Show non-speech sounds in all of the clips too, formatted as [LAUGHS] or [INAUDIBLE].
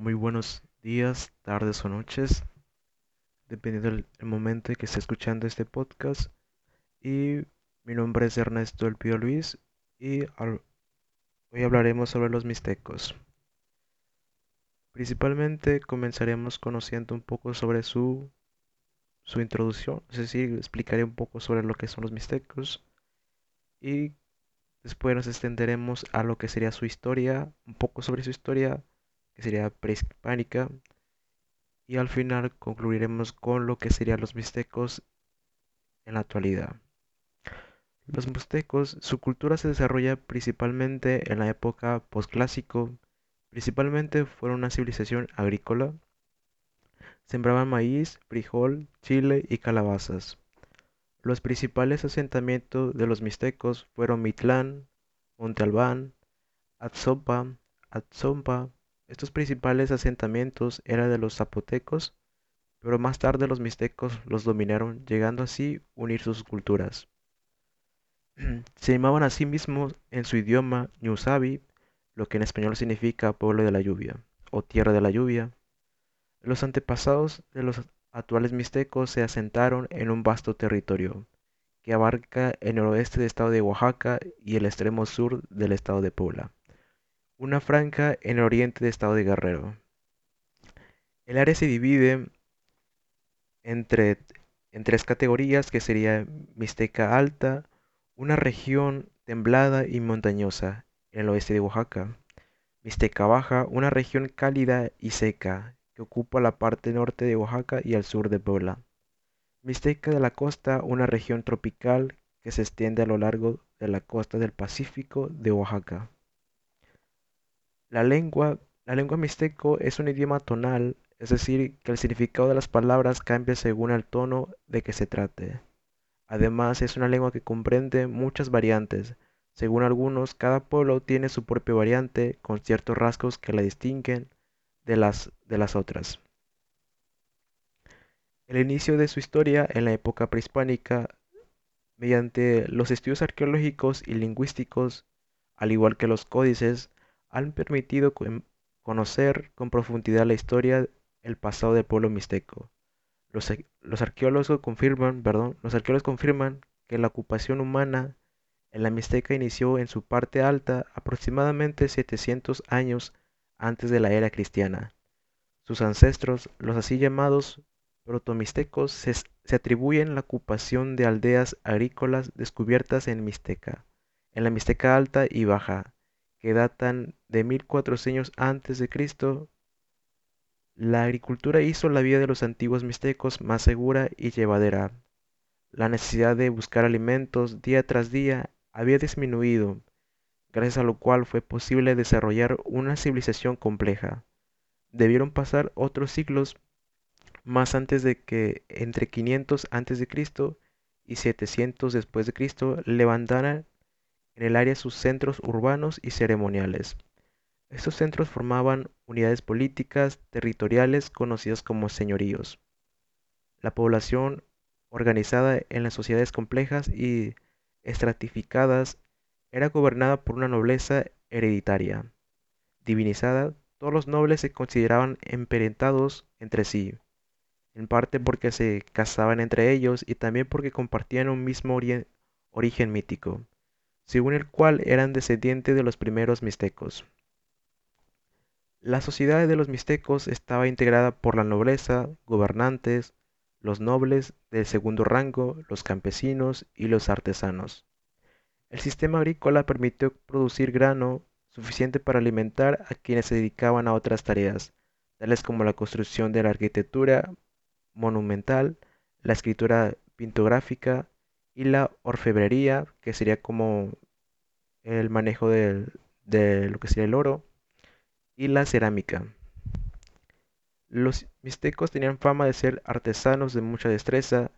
muy buenos días, tardes o noches, dependiendo del el momento en que esté escuchando este podcast. Y mi nombre es Ernesto El Pío Luis y hoy hablaremos sobre los mixtecos. Principalmente comenzaremos conociendo un poco sobre su, su introducción, es decir, explicaré un poco sobre lo que son los mixtecos y después nos extenderemos a lo que sería su historia, un poco sobre su historia, sería prehispánica y al final concluiremos con lo que serían los mixtecos en la actualidad. Los mixtecos, su cultura se desarrolla principalmente en la época posclásico, principalmente fueron una civilización agrícola, sembraban maíz, frijol, chile y calabazas. Los principales asentamientos de los mixtecos fueron Mitlán, Monte Albán, Atzompa, Atzompa. Estos principales asentamientos eran de los zapotecos, pero más tarde los mixtecos los dominaron, llegando así unir sus culturas. [CLEARS THROAT] Se llamaban a sí mismos en su idioma Ñusabi, lo que en español significa pueblo de la lluvia o tierra de la lluvia. Los antepasados de los actuales mixtecos se asentaron en un vasto territorio que abarca el noroeste del estado de Oaxaca y el extremo sur del estado de Puebla, una franja en el oriente del estado de Guerrero. El área se divide entre en tres categorías que sería Mixteca Alta, una región templada y montañosa en el oeste de Oaxaca. Mixteca Baja, una región cálida y seca que ocupa la parte norte de Oaxaca y al sur de Puebla. Mixteca de la Costa, una región tropical que se extiende a lo largo de la costa del Pacífico de Oaxaca. La lengua, la lengua mixteco es un idioma tonal, es decir, que el significado de las palabras cambia según el tono de que se trate. Además, es una lengua que comprende muchas variantes. Según algunos, cada pueblo tiene su propia variante con ciertos rasgos que la distinguen de las, de las otras. El inicio de su historia en la época prehispánica, mediante los estudios arqueológicos y lingüísticos, al igual que los códices, han permitido conocer con profundidad la historia, el pasado del pueblo mixteco. Los, los arqueólogos confirman, perdón, los arqueólogos confirman que la ocupación humana en la Mixteca inició en su parte alta aproximadamente 700 años antes de la era cristiana. Sus ancestros, los así llamados protomixtecos, se, se atribuyen la ocupación de aldeas agrícolas descubiertas en Mixteca, en la Mixteca alta y baja, que datan de 1400 antes de Cristo. La agricultura hizo la vida de los antiguos mixtecos más segura y llevadera. La necesidad de buscar alimentos día tras día había disminuido, gracias a lo cual fue posible desarrollar una civilización compleja. Debieron pasar otros siglos más antes de que entre 500 antes de Cristo y 700 después de Cristo levantaran en el área sus centros urbanos y ceremoniales. Estos centros formaban unidades políticas territoriales conocidas como señoríos. La población organizada en las sociedades complejas y estratificadas era gobernada por una nobleza hereditaria. Divinizada, todos los nobles se consideraban emparentados entre sí, en parte porque se casaban entre ellos y también porque compartían un mismo origen mítico, según el cual eran descendientes de los primeros mixtecos. La sociedad de los mixtecos estaba integrada por la nobleza, gobernantes, los nobles del segundo rango, los campesinos y los artesanos. El sistema agrícola permitió producir grano suficiente para alimentar a quienes se dedicaban a otras tareas, tales como la construcción de la arquitectura monumental, la escritura pintográfica y la orfebrería, que sería como el manejo de lo que sería el oro, y la cerámica. Los mixtecos tenían fama de ser artesanos de mucha destreza.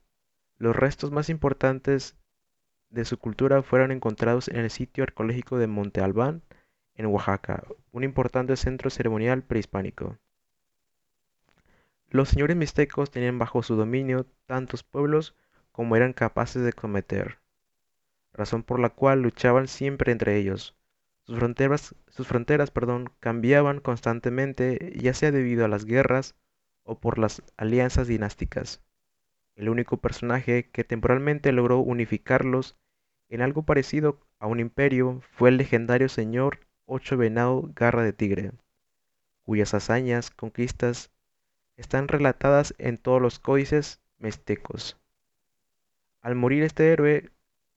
Los restos más importantes de su cultura fueron encontrados en el sitio arqueológico de Monte Albán, en Oaxaca, un importante centro ceremonial prehispánico. Los señores mixtecos tenían bajo su dominio tantos pueblos como eran capaces de cometer, razón por la cual luchaban siempre entre ellos. Sus fronteras, sus fronteras, perdón, cambiaban constantemente, ya sea debido a las guerras o por las alianzas dinásticas. El único personaje que temporalmente logró unificarlos en algo parecido a un imperio fue el legendario señor Ocho Venado Garra de Tigre, cuyas hazañas, conquistas, están relatadas en todos los códices mixtecos. Al morir este héroe,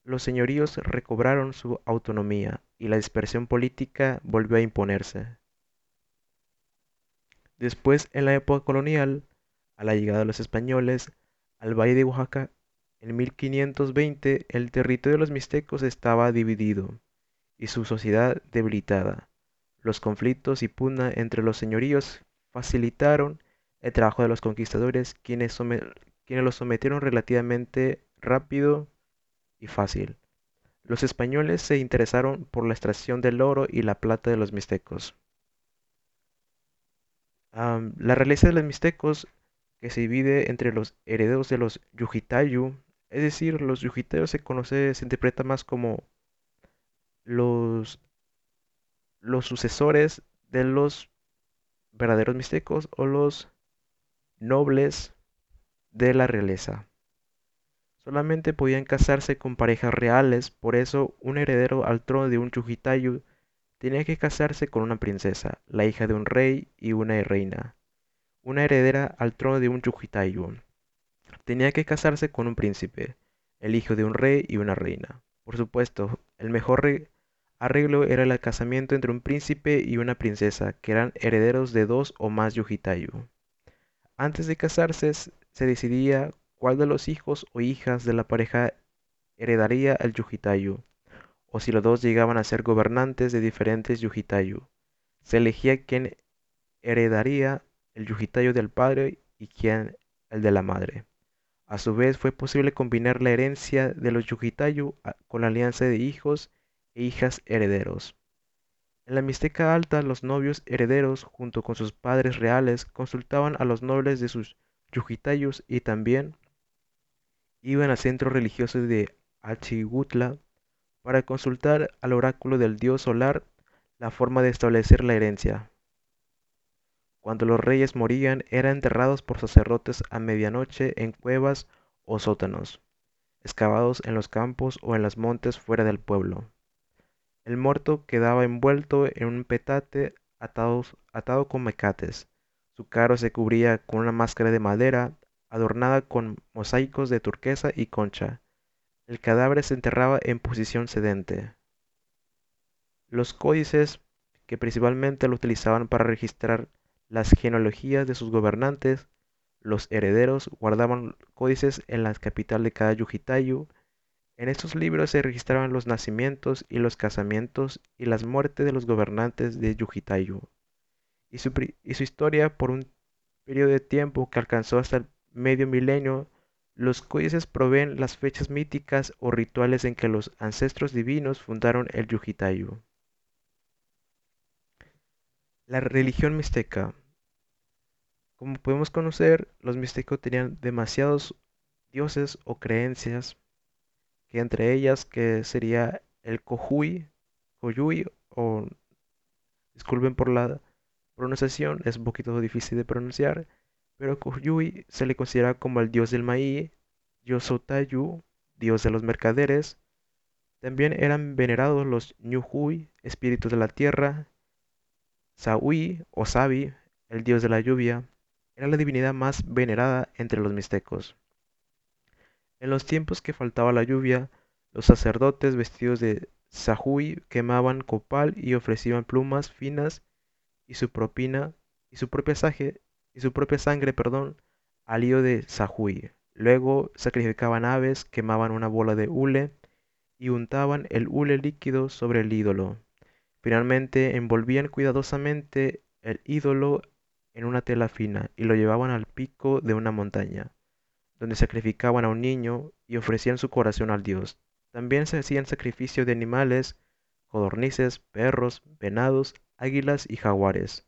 los señoríos recobraron su autonomía y la dispersión política volvió a imponerse. Después, en la época colonial, a la llegada de los españoles al valle de Oaxaca, en 1520 el territorio de los mixtecos estaba dividido y su sociedad debilitada. Los conflictos y pugna entre los señoríos facilitaron el trabajo de los conquistadores, quienes, quienes los sometieron relativamente rápido y fácil. Los españoles se interesaron por la extracción del oro y la plata de los mixtecos. la realeza de los mixtecos, que se divide entre los herederos de los Yujitayu, es decir, los Yujitayu se conoce, se interpreta más como los, los sucesores de los verdaderos mixtecos o los nobles de la realeza. Solamente podían casarse con parejas reales, por eso un heredero al trono de un Chujitayu tenía que casarse con una princesa, la hija de un rey y una reina. Una heredera al trono de un Chujitayu tenía que casarse con un príncipe, el hijo de un rey y una reina. Por supuesto, el mejor arreglo era el casamiento entre un príncipe y una princesa, que eran herederos de dos o más Yujitayu. Antes de casarse, se decidía cuál de los hijos o hijas de la pareja heredaría el Yujitayu, o si los dos llegaban a ser gobernantes de diferentes Yujitayu. Se elegía quién heredaría el Yujitayu del padre y quién el de la madre. A su vez fue posible combinar la herencia de los Yujitayu con la alianza de hijos e hijas herederos. En la Mixteca Alta, los novios herederos, junto con sus padres reales, consultaban a los nobles de sus Yujitayus y también iban al centro religioso de Achigutla para consultar al oráculo del dios solar la forma de establecer la herencia. Cuando los reyes morían, eran enterrados por sacerdotes a medianoche en cuevas o sótanos, excavados en los campos o en los montes fuera del pueblo. El muerto quedaba envuelto en un petate atado, atado con mecates. Su caro se cubría con una máscara de madera adornada con mosaicos de turquesa y concha. El cadáver se enterraba en posición sedente. Los códices, que principalmente lo utilizaban para registrar las genealogías de sus gobernantes, los herederos guardaban códices en la capital de cada yujitayu. En estos libros se registraban los nacimientos y los casamientos y las muertes de los gobernantes de Yujitayu y su, y su historia por un periodo de tiempo que alcanzó hasta el medio milenio, los códices proveen las fechas míticas o rituales en que los ancestros divinos fundaron el Yujitayu. La religión mixteca. Como podemos conocer, los mixtecos tenían demasiados dioses o creencias, que entre ellas que sería el Cojuy, Coyuy, o disculpen por la pronunciación, es un poquito difícil de pronunciar, pero Koyui se le considera como el dios del maíz, Yosotayu, dios de los mercaderes. También eran venerados los Nyuhui, espíritus de la tierra. Saui o Sabi, el dios de la lluvia, era la divinidad más venerada entre los mixtecos. En los tiempos que faltaba la lluvia, los sacerdotes vestidos de Sahui quemaban copal y ofrecían plumas finas y su propina y su propia saje y su propia sangre, perdón, al lío de Sahui. Luego sacrificaban aves, quemaban una bola de hule y untaban el hule líquido sobre el ídolo. Finalmente envolvían cuidadosamente el ídolo en una tela fina y lo llevaban al pico de una montaña, donde sacrificaban a un niño y ofrecían su corazón al dios. También se hacían sacrificio de animales, codornices, perros, venados, águilas y jaguares.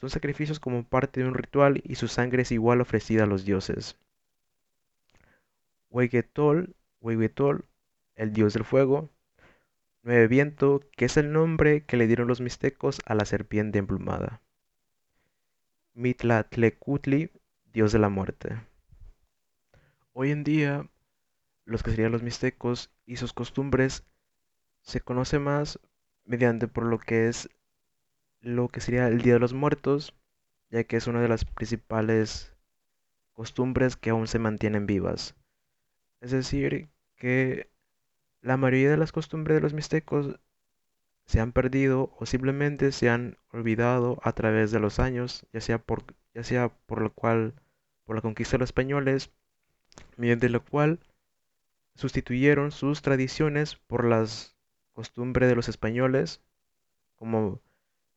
Son sacrificios como parte de un ritual y su sangre es igual ofrecida a los dioses. Huehuetol, el dios del fuego, Nueve Viento, que es el nombre que le dieron los mixtecos a la serpiente emplumada. Mitlatlecutli, dios de la muerte. Hoy en día, los que serían los mixtecos y sus costumbres se conoce más mediante por lo que es lo que sería el Día de los Muertos, ya que es una de las principales costumbres que aún se mantienen vivas. Es decir, que la mayoría de las costumbres de los mixtecos se han perdido o simplemente se han olvidado a través de los años, ya sea por, ya sea por lo cual, por la conquista de los españoles, mediante lo cual sustituyeron sus tradiciones por las costumbres de los españoles, como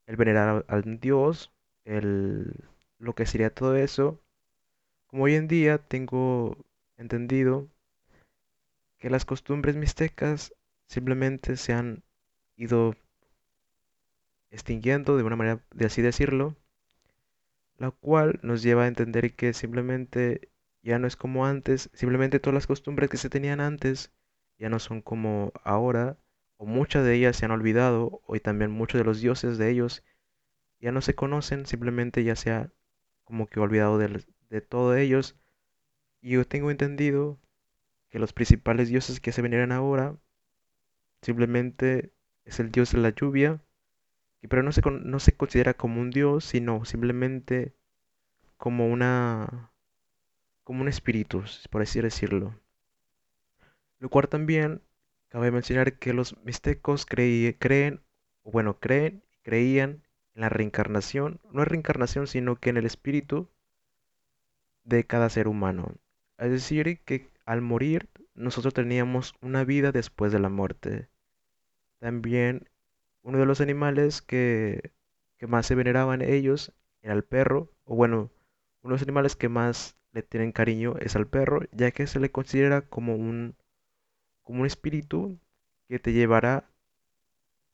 el venerar al dios, el, lo que sería todo eso. Como hoy en día tengo entendido que las costumbres mixtecas simplemente se han ido extinguiendo de una manera de así decirlo, la cual nos lleva a entender que simplemente ya no es como antes, simplemente todas las costumbres que se tenían antes ya no son como ahora, muchas de ellas se han olvidado, o también muchos de los dioses de ellos ya no se conocen, simplemente ya se ha como que olvidado de, de todo ellos. Y yo tengo entendido que los principales dioses que se veneran ahora simplemente es el dios de la lluvia, pero no se, no se considera como un dios, sino simplemente como una como un espíritu, por así decirlo. Lo cual también cabe mencionar que los mixtecos creen, bueno, creen creían en la reencarnación, no es reencarnación, sino que en el espíritu de cada ser humano. Es decir, que al morir nosotros teníamos una vida después de la muerte. También uno de los animales que, que más se veneraban ellos era el perro, o bueno, uno de los animales que más le tienen cariño es al perro, ya que se le considera como un, como un espíritu que te llevará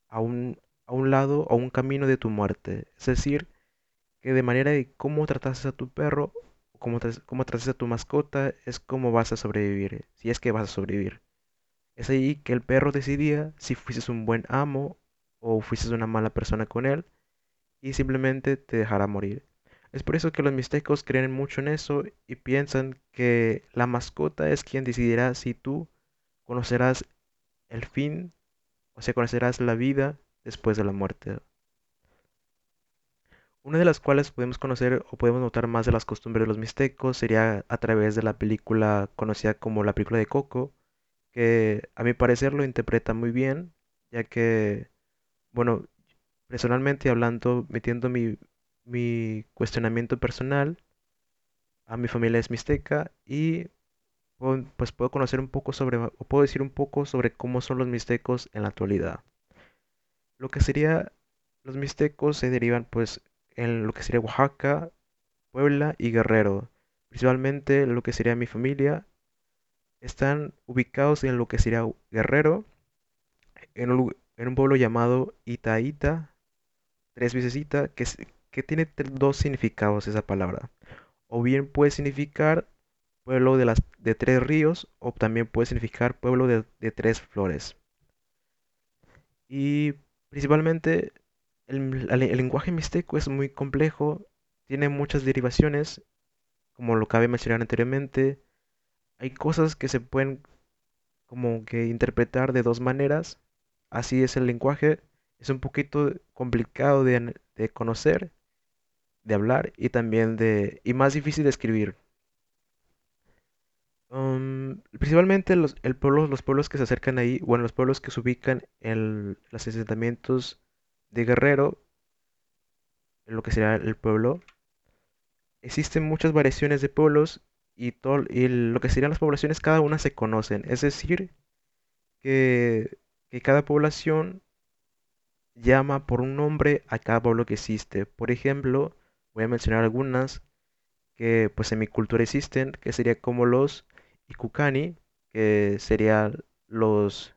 a un, a un lado o un camino de tu muerte. Es decir, que de manera de cómo tratas a tu perro, cómo, cómo tratas a tu mascota, es cómo vas a sobrevivir, si es que vas a sobrevivir. Es ahí que el perro decidía si fuiste un buen amo o fuiste una mala persona con él y simplemente te dejará morir. Es por eso que los mixtecos creen mucho en eso y piensan que la mascota es quien decidirá si tú conocerás el fin, o sea, conocerás la vida después de la muerte. Una de las cuales podemos conocer o podemos notar más de las costumbres de los mixtecos sería a través de la película conocida como la película de Coco, que a mi parecer lo interpreta muy bien, ya que, bueno, personalmente hablando, metiendo mi, mi cuestionamiento personal, a mi familia es mixteca y pues puedo conocer un poco sobre, o puedo decir un poco sobre cómo son los mixtecos en la actualidad. Lo que sería los mixtecos se derivan pues en lo que sería Oaxaca, Puebla y Guerrero. Principalmente lo que sería mi familia están ubicados en lo que sería Guerrero, en un, pueblo llamado Itaíta, tres veces que, que tiene dos significados esa palabra. O bien puede significar pueblo de, las, de tres ríos o también puede significar pueblo de, tres flores. Y principalmente el, lenguaje mixteco es muy complejo, tiene muchas derivaciones, como lo cabe mencionar anteriormente. Hay cosas que se pueden como que interpretar de dos maneras. Así es el lenguaje. Es un poquito complicado de, de conocer, de hablar y también de... y más difícil de escribir. Principalmente los, el pueblo, los pueblos que se acercan ahí, bueno, los pueblos que se ubican en los asentamientos de Guerrero, en lo que será el pueblo, existen muchas variaciones de pueblos y, todo, y lo que serían las poblaciones, cada una se conocen. Es decir, que, que cada población llama por un nombre a cada pueblo que existe. Por ejemplo, voy a mencionar algunas que pues en mi cultura existen, que sería como los y Kukani, que sería los,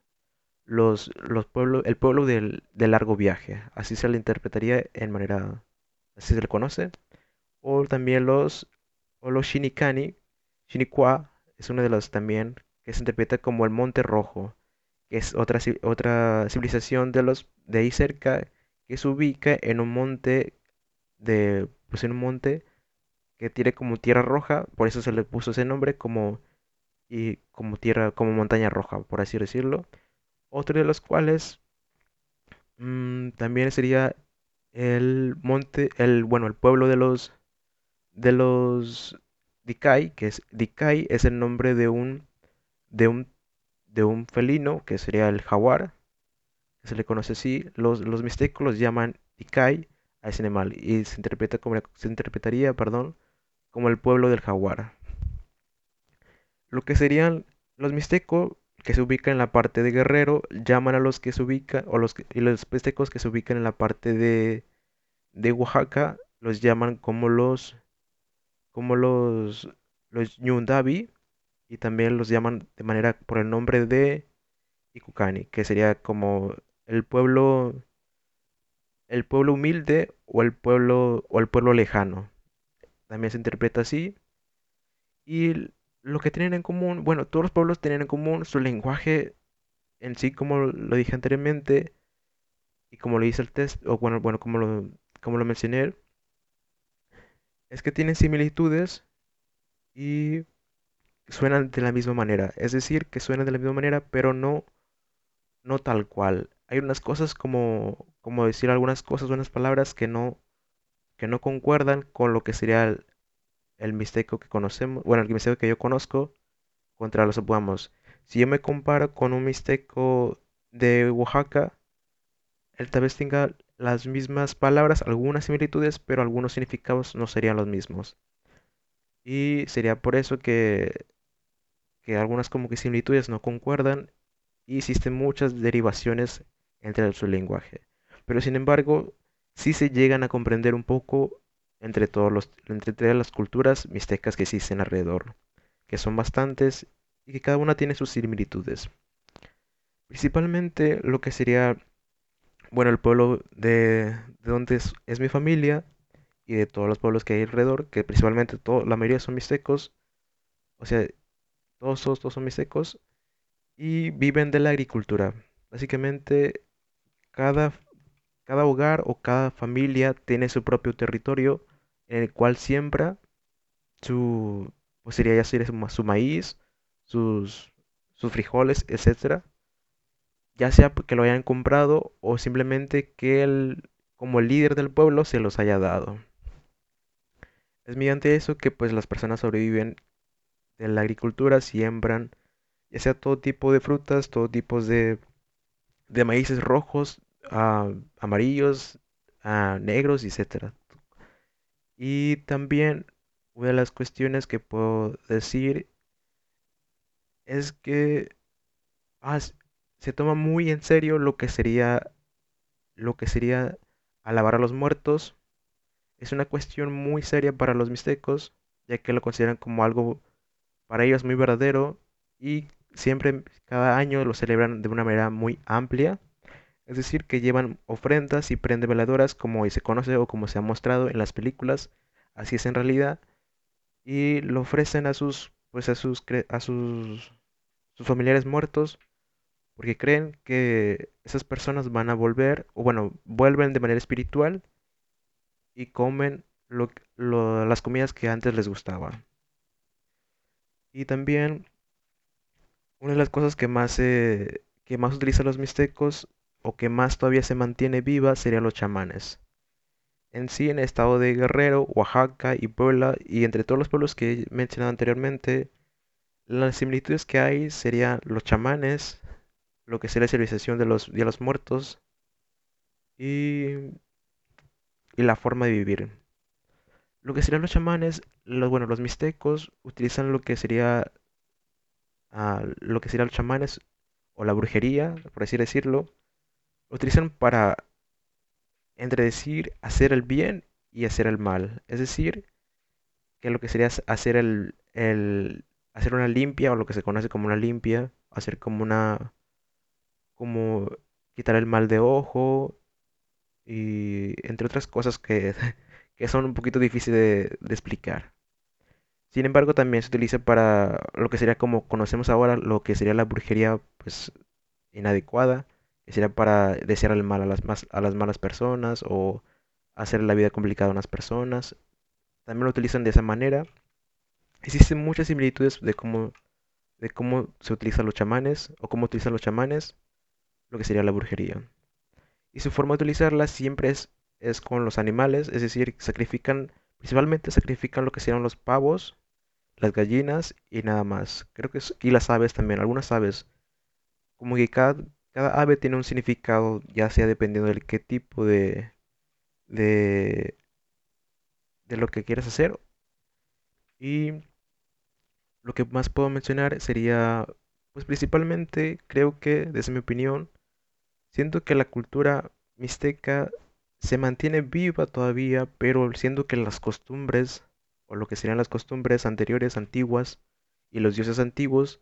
los, los pueblos, el pueblo del, largo viaje. Así se le interpretaría en manera, así se le conoce. O también los, o los Shinikani, Shinikwa es uno de los también que se interpreta como el Monte Rojo, que es otra, otra civilización de los de ahí cerca, que se ubica en un monte de, pues en un monte que tiene como tierra roja, por eso se le puso ese nombre como y como tierra, como montaña roja, por así decirlo. Otro de los cuales mm, también sería el monte, el, bueno, el pueblo de los, de los Dikai, que es Dikai es el nombre de un, de un, de un felino, que sería el jaguar, se le conoce así. Los, los llaman Dikai a ese animal y se interpreta como, se interpretaría, perdón, como el pueblo del jaguar. Lo que serían los mixtecos que se ubican en la parte de Guerrero, llaman a los que se ubican, o los, y los mixtecos que se ubican en la parte de, de Oaxaca, los llaman como los, como los, los Ñundabi, y también los llaman de manera por el nombre de Ikucani, que sería como el pueblo, el pueblo humilde o el pueblo, o el pueblo lejano. También se interpreta así. Y lo que tienen en común, bueno, todos los pueblos tienen en común su lenguaje en sí, como lo dije anteriormente, y como lo dice el test, o bueno, bueno, como lo, como lo mencioné, es que tienen similitudes y suenan de la misma manera. Es decir, que suenan de la misma manera, pero no, no tal cual. Hay unas cosas como, como decir algunas cosas, unas palabras que no, que no concuerdan con lo que sería el, el mixteco que conocemos, bueno, el mixteco que yo conozco contra los vamos. Si yo me comparo con un mixteco de Oaxaca, él tal vez tenga las mismas palabras, algunas similitudes, pero algunos significados no serían los mismos. Y sería por eso que, que algunas como que similitudes no concuerdan y existen muchas derivaciones entre su lenguaje. Pero sin embargo, sí se llegan a comprender un poco entre todos los, entre todas las culturas mixtecas que existen alrededor, que son bastantes y que cada una tiene sus similitudes. Principalmente lo que sería, bueno, el pueblo de, de donde es, es mi familia y de todos los pueblos que hay alrededor, que principalmente todo, la mayoría son mixtecos, o sea, todos, todos, todos son mixtecos y viven de la agricultura. Básicamente, cada, cada hogar o cada familia tiene su propio territorio en el cual siembra su, pues sería ya sería su, ma- su maíz, sus, sus frijoles, etcétera, ya sea porque lo hayan comprado o simplemente que él, como el líder del pueblo, se los haya dado. Es mediante eso que pues las personas sobreviven de la agricultura, siembran ya sea todo tipo de frutas, todo tipo de, de maíces rojos, ah, amarillos, ah, negros, etcétera. Y también una de las cuestiones que puedo decir es que ah, se toma muy en serio lo que sería lo que sería alabar a los muertos. Es una cuestión muy seria para los mixtecos, ya que lo consideran como algo para ellos muy verdadero y siempre cada año lo celebran de una manera muy amplia. Es decir, que llevan ofrendas y prenden veladoras como se conoce o como se ha mostrado en las películas, así es en realidad, y lo ofrecen a sus pues a sus a sus, sus familiares muertos porque creen que esas personas van a volver o bueno, vuelven de manera espiritual y comen lo, las comidas que antes les gustaban. Y también una de las cosas que más que más utilizan los mixtecos o que más todavía se mantiene viva serían los chamanes. En sí, en el estado de Guerrero, Oaxaca y Puebla, y entre todos los pueblos que he mencionado anteriormente, las similitudes que hay serían los chamanes, lo que sería la civilización de los, de los muertos y, y la forma de vivir. Lo que serían los chamanes, los, bueno, los mixtecos utilizan lo que sería, ah, lo que serían los chamanes o la brujería, por así decirlo, utilizan para entre decir hacer el bien y hacer el mal. Es decir, que lo que sería hacer el, el hacer una limpia o lo que se conoce como una limpia, hacer como una como quitar el mal de ojo y entre otras cosas que, [LAUGHS] que son un poquito difíciles de, de explicar. Sin embargo, también se utiliza para lo que sería como conocemos ahora, lo que sería la brujería, pues inadecuada, sería para desear el mal a las, más, a las malas personas o hacer la vida complicada a unas personas. También lo utilizan de esa manera. Existen muchas similitudes de cómo, se utilizan los chamanes o cómo utilizan los chamanes lo que sería la brujería. Y su forma de utilizarla siempre es, con los animales, es decir, sacrifican, principalmente sacrifican lo que serían los pavos, las gallinas y nada más. Creo que es, y las aves también, algunas aves. Como que cada ave tiene un significado, ya sea dependiendo del qué tipo de, de, de lo que quieras hacer. Y lo que más puedo mencionar sería, pues principalmente, creo que, desde mi opinión, siento que la cultura mixteca se mantiene viva todavía, pero siento que las costumbres, o lo que serían las costumbres anteriores, antiguas, y los dioses antiguos,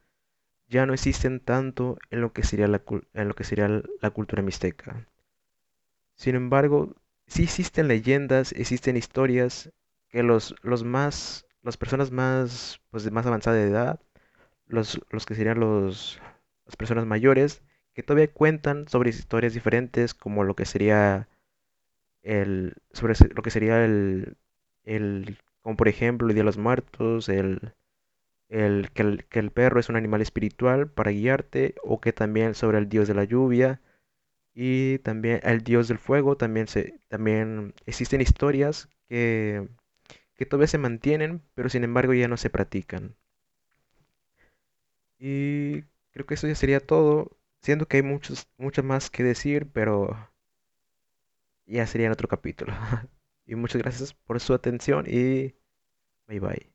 ya no existen tanto en lo que sería la, en lo que sería la cultura mixteca. Sin embargo, sí existen leyendas, existen historias que los, los más, las personas más, pues de más avanzada de edad, los, los que serían los, las personas mayores, que todavía cuentan sobre historias diferentes, como lo que sería el, sobre lo que sería el, el, como por ejemplo el Día de los Muertos, el, el, que el, que el perro es un animal espiritual para guiarte, o que también sobre el dios de la lluvia, y también el dios del fuego, también, se, también existen historias que, que todavía se mantienen, pero sin embargo ya no se practican. Y creo que eso ya sería todo. Siento que hay muchos, mucho más que decir, pero ya sería en otro capítulo. [LAUGHS] Y muchas gracias por su atención y bye bye.